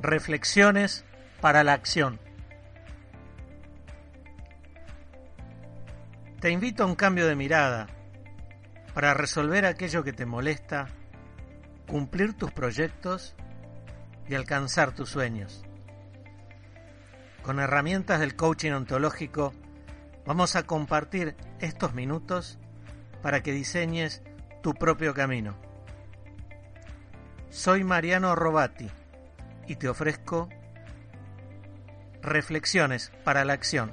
Reflexiones para la acción. Te invito a un cambio de mirada para resolver aquello que te molesta, cumplir tus proyectos y alcanzar tus sueños. Con herramientas del coaching ontológico vamos a compartir estos minutos para que diseñes tu propio camino. Soy Mariano Robati y te ofrezco reflexiones para la acción.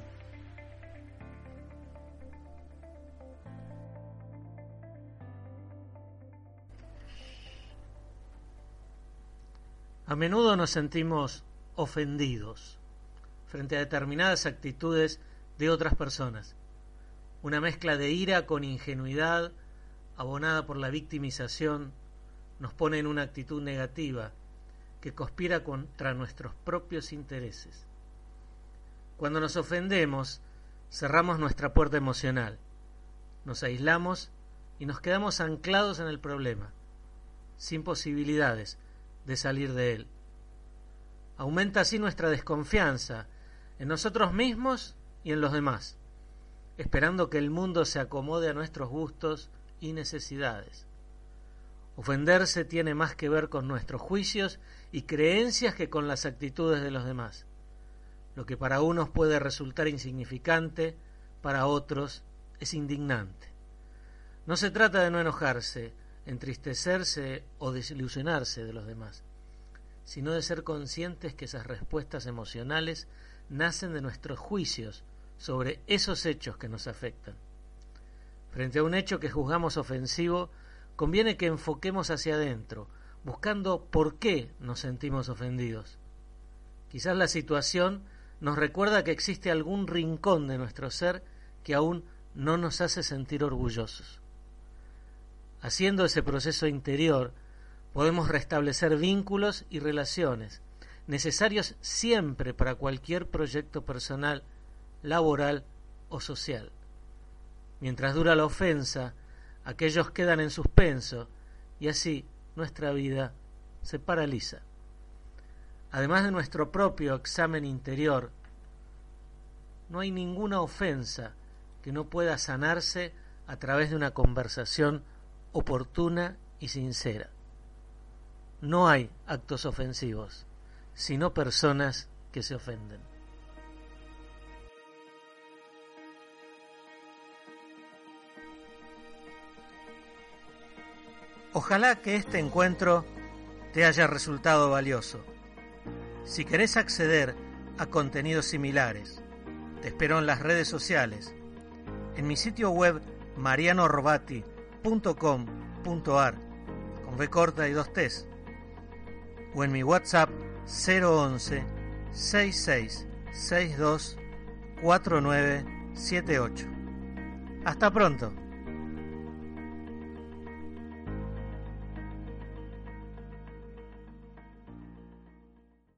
A menudo nos sentimos ofendidos frente a determinadas actitudes de otras personas. Una mezcla de ira con ingenuidad, abonada por la victimización, nos pone en una actitud negativa que conspira contra nuestros propios intereses. Cuando nos ofendemos, cerramos nuestra puerta emocional, nos aislamos y nos quedamos anclados en el problema, sin posibilidades de salir de él. Aumenta así nuestra desconfianza en nosotros mismos y en los demás, esperando que el mundo se acomode a nuestros gustos y necesidades. Ofenderse tiene más que ver con nuestros juicios y creencias que con las actitudes de los demás. Lo que para unos puede resultar insignificante, para otros es indignante. No se trata de no enojarse, entristecerse o desilusionarse de los demás, sino de ser conscientes que esas respuestas emocionales nacen de nuestros juicios sobre esos hechos que nos afectan. Frente a un hecho que juzgamos ofensivo, conviene que enfoquemos hacia adentro, buscando por qué nos sentimos ofendidos. Quizás la situación nos recuerda que existe algún rincón de nuestro ser que aún no nos hace sentir orgullosos. Haciendo ese proceso interior, podemos restablecer vínculos y relaciones necesarios siempre para cualquier proyecto personal, laboral o social. Mientras dura la ofensa, aquellos quedan en suspenso y así nuestra vida se paraliza. Además de nuestro propio examen interior, no hay ninguna ofensa que no pueda sanarse a través de una conversación oportuna y sincera. No hay actos ofensivos, sino personas que se ofenden. Ojalá que este encuentro te haya resultado valioso. Si querés acceder a contenidos similares, te espero en las redes sociales, en mi sitio web marianorobati.com.ar con B corta y dos T's, o en mi WhatsApp 011 66 62 4978. Hasta pronto.